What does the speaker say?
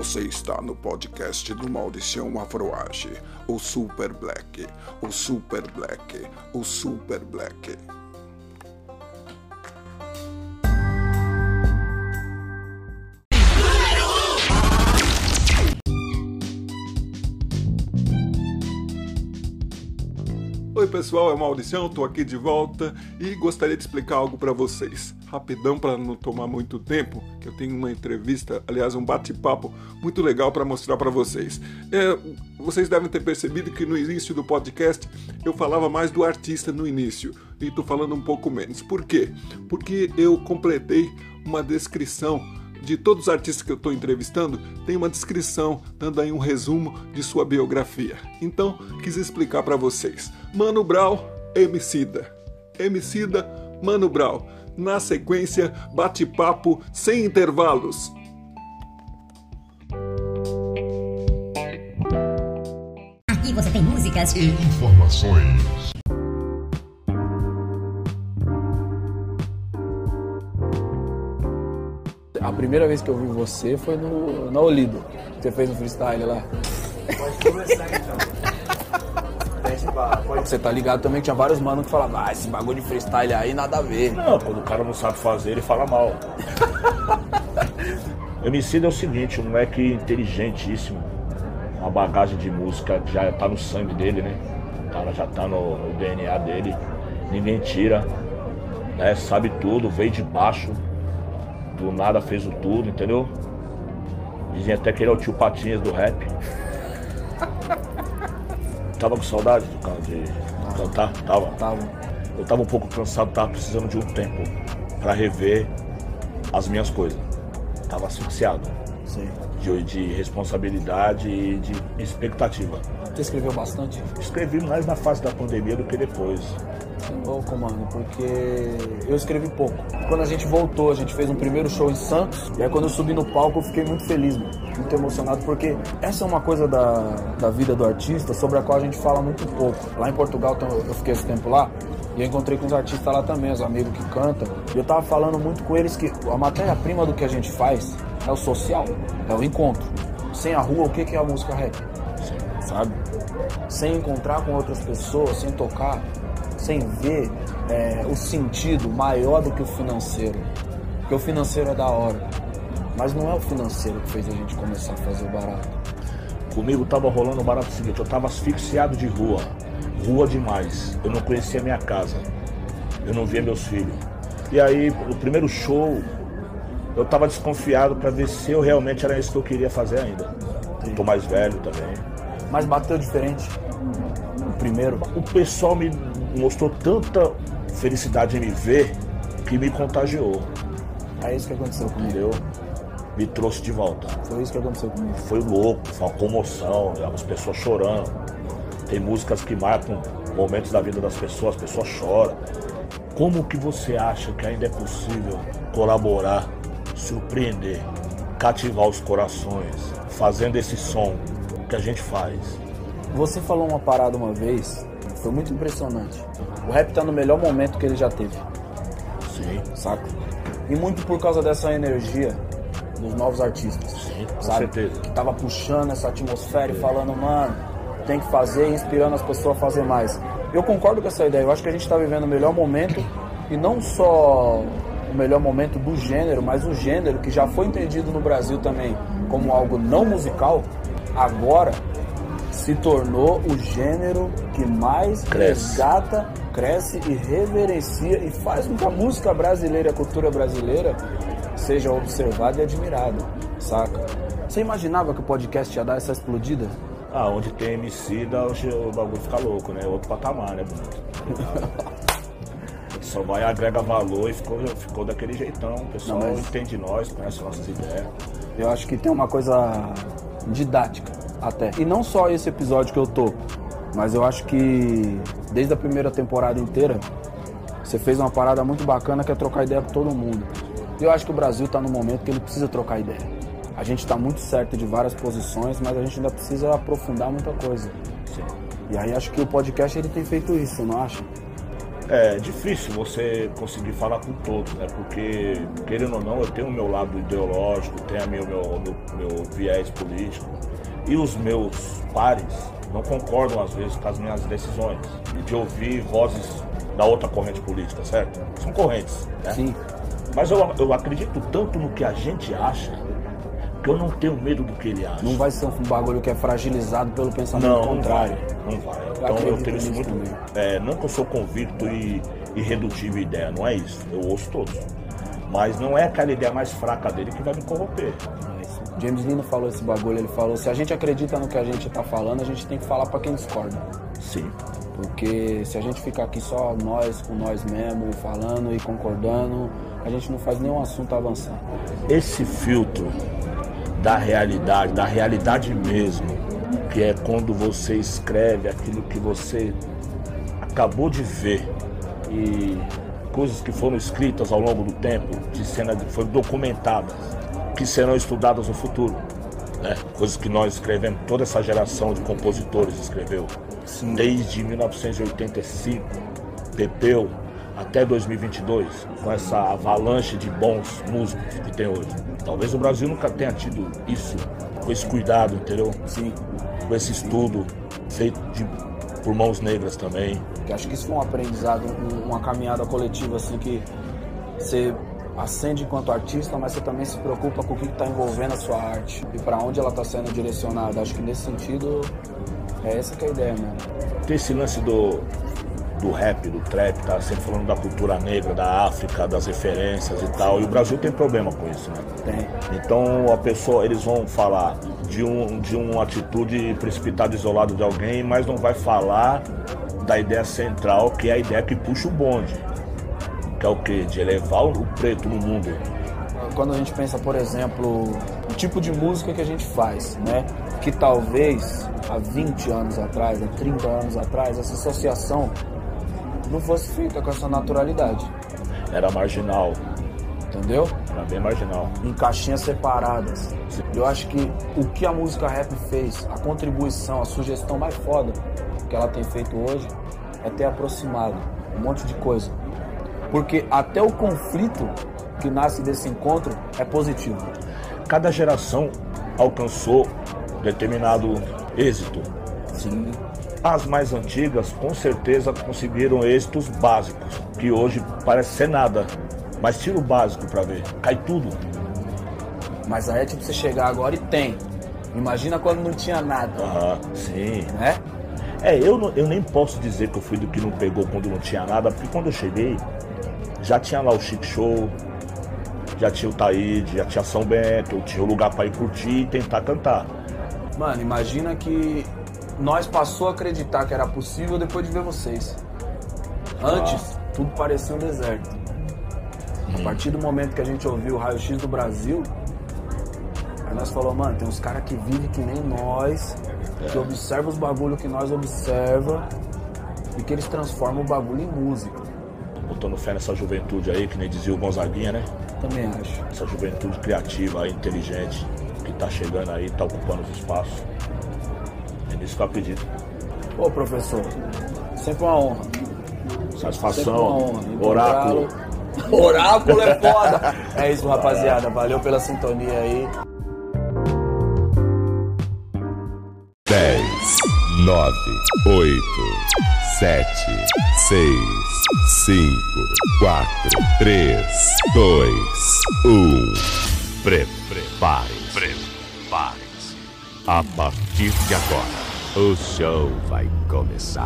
Você está no podcast do Maldição Afroage, o Super Black, o Super Black, o Super Black. Pessoal, é Maldição, tô aqui de volta e gostaria de explicar algo para vocês. Rapidão para não tomar muito tempo, que eu tenho uma entrevista, aliás, um bate-papo muito legal para mostrar para vocês. É, vocês devem ter percebido que no início do podcast eu falava mais do artista no início e tô falando um pouco menos. Por quê? Porque eu completei uma descrição de todos os artistas que eu estou entrevistando, tem uma descrição dando aí um resumo de sua biografia. Então, quis explicar para vocês. Mano Brown, Emicida. Emicida, Mano Brown. Na sequência, bate-papo sem intervalos. Aqui você tem músicas e informações. A primeira vez que eu vi você foi no, na Olido. Você fez um freestyle lá. Pode começar então. Você tá ligado também que tinha vários manos que falavam, ah, esse bagulho de freestyle aí nada a ver. Não, quando o cara não sabe fazer, ele fala mal. Emicida é o seguinte, um moleque inteligentíssimo. Uma bagagem de música que já tá no sangue dele, né? O cara já tá no, no DNA dele. Ninguém tira. Né? Sabe tudo, veio de baixo. Do nada fez o tudo, entendeu? Dizem até que ele é o tio Patinhas do rap. Tava com saudade do cara de cantar? Tava. Tava. Eu tava um pouco cansado, tava precisando de um tempo para rever as minhas coisas. Tava asfixiado. Sim. De, de responsabilidade e de expectativa. Você escreveu bastante? Escrevi mais na fase da pandemia do que depois. Louco, mano, porque eu escrevi pouco. Quando a gente voltou, a gente fez um primeiro show em Santos, e aí quando eu subi no palco eu fiquei muito feliz, mano, muito emocionado, porque essa é uma coisa da, da vida do artista sobre a qual a gente fala muito pouco. Lá em Portugal, eu fiquei esse tempo lá, e eu encontrei com os artistas lá também, os amigos que cantam, e eu tava falando muito com eles que a matéria-prima do que a gente faz é o social, é o encontro. Sem a rua, o que é a música rap? Sabe? Sem encontrar com outras pessoas, sem tocar, sem ver é, o sentido maior do que o financeiro. Porque o financeiro é da hora. Mas não é o financeiro que fez a gente começar a fazer o barato. Comigo tava rolando o barato seguinte, eu tava asfixiado de rua. Rua demais. Eu não conhecia minha casa. Eu não via meus filhos. E aí, o primeiro show, eu tava desconfiado para ver se eu realmente era isso que eu queria fazer ainda. Eu tô mais velho também. Mas bateu diferente. O primeiro. O pessoal me mostrou tanta felicidade em me ver que me contagiou. É isso que aconteceu comigo. Entendeu? Me trouxe de volta. Foi isso que aconteceu comigo. Foi louco, foi uma comoção, as pessoas chorando. Tem músicas que marcam momentos da vida das pessoas, as pessoas choram. Como que você acha que ainda é possível colaborar, surpreender, cativar os corações, fazendo esse som que a gente faz? Você falou uma parada uma vez foi muito impressionante. O rap tá no melhor momento que ele já teve. Sim. Saca? E muito por causa dessa energia dos novos artistas. Sim, com sabe? certeza. Que tava puxando essa atmosfera e falando, mano, tem que fazer, inspirando as pessoas a fazer mais. Eu concordo com essa ideia. Eu acho que a gente tá vivendo o melhor momento e não só o melhor momento do gênero, mas o gênero que já foi entendido no Brasil também como algo não musical, agora se tornou o gênero que mais Cresce. resgata, cresce e reverencia e faz com que a música brasileira, a cultura brasileira, seja observada e admirada, saca? Você imaginava que o podcast ia dar essa explodida? Ah, onde tem MC, dá, o bagulho fica louco, né? Outro patamar, né, Bruno? Só vai agrega valor e ficou, ficou daquele jeitão. O pessoal Não, mas- entende nós, conhece nossas ideias. Eu acho que tem uma coisa didática até. E não só esse episódio que eu tô, mas eu acho que desde a primeira temporada inteira você fez uma parada muito bacana que é trocar ideia com todo mundo. E eu acho que o Brasil tá no momento que ele precisa trocar ideia. A gente tá muito certo de várias posições, mas a gente ainda precisa aprofundar muita coisa. E aí acho que o podcast ele tem feito isso, não acha? É difícil você conseguir falar com todos, né? Porque, querendo ou não, eu tenho o meu lado ideológico, tenho o meu, meu, meu, meu viés político. E os meus pares não concordam, às vezes, com as minhas decisões. E de ouvir vozes da outra corrente política, certo? São correntes, né? Sim. Mas eu, eu acredito tanto no que a gente acha que eu não tenho medo do que ele acha. Não vai ser um bagulho que é fragilizado pelo pensamento Não, não contrário. vai. Não vai. Então eu acredito tenho isso muito. também. É, não que eu sou convicto e irredutível ideia, não é isso. Eu ouço todos. Mas não é aquela ideia mais fraca dele que vai me corromper. James Lino falou esse bagulho, ele falou, se a gente acredita no que a gente tá falando, a gente tem que falar pra quem discorda. Sim. Porque se a gente ficar aqui só nós com nós mesmo, falando e concordando, a gente não faz nenhum assunto avançar. Esse filtro da realidade, da realidade mesmo, que é quando você escreve aquilo que você acabou de ver e coisas que foram escritas ao longo do tempo, de cena foram documentadas, que serão estudadas no futuro. Né? Coisas que nós escrevemos, toda essa geração de compositores escreveu. Desde 1985, Pepeu, até 2022, com essa avalanche de bons músicos que tem hoje. Talvez o Brasil nunca tenha tido isso, com esse cuidado, entendeu? Sim. Com esse estudo feito de- por mãos negras também. Acho que isso foi um aprendizado, um- uma caminhada coletiva assim que você acende enquanto artista, mas você também se preocupa com o que está envolvendo a sua arte e para onde ela está sendo direcionada. Acho que nesse sentido é essa que é a ideia, mano. Tem esse lance do, do rap, do trap, tá sempre falando da cultura negra, da África, das referências e tal. E o Brasil tem problema com isso, né? Tem. Então a pessoa, eles vão falar de, um, de uma atitude precipitada, isolada de alguém, mas não vai falar da ideia central, que é a ideia que puxa o bonde. Que é o quê? De elevar o preto no mundo. Quando a gente pensa, por exemplo, o tipo de música que a gente faz, né? Que talvez há 20 anos atrás, há 30 anos atrás, essa associação não fosse feita com essa naturalidade, Era marginal, entendeu? era bem marginal. em caixinhas separadas. Eu acho que o que a música rap fez, a contribuição, a sugestão mais foda que ela tem feito hoje é ter aproximado um monte de coisa. Porque até o conflito que nasce desse encontro é positivo. Cada geração alcançou determinado êxito. Sim. As mais antigas, com certeza, conseguiram êxitos básicos, que hoje parece ser nada. Mas tira o básico pra ver, cai tudo. Mas aí é tipo você chegar agora e tem. Imagina quando não tinha nada, Aham, sim. né? É, eu, não- eu nem posso dizer que eu fui do que não pegou quando não tinha nada, porque quando eu cheguei, já tinha lá o Chic Show, já tinha o Taíde, já tinha São Bento, tinha o lugar pra ir curtir e tentar cantar. Mano, imagina que nós passou a acreditar que era possível depois de ver vocês. Antes, tudo parecia um deserto. A partir do momento que a gente ouviu o raio-x do Brasil, aí nós falou, mano, tem uns caras que vivem que nem nós, que observam os bagulho que nós observa e que eles transformam o bagulho em música. Botando fé nessa juventude aí, que nem dizia o Gonzaguinha, né? Também acho. Essa juventude criativa, aí, inteligente, que tá chegando aí, tá ocupando os espaços. É nisso que eu acredito. Ô, professor, sempre uma honra. Sempre uma Satisfação, honra. oráculo. Oráculo é foda. É isso, rapaziada. Valeu pela sintonia aí. 10, 9, 8, 7, 6, 5, 4, 3, 2, 1. Prepare, prepare-se. A partir de agora, o show vai começar.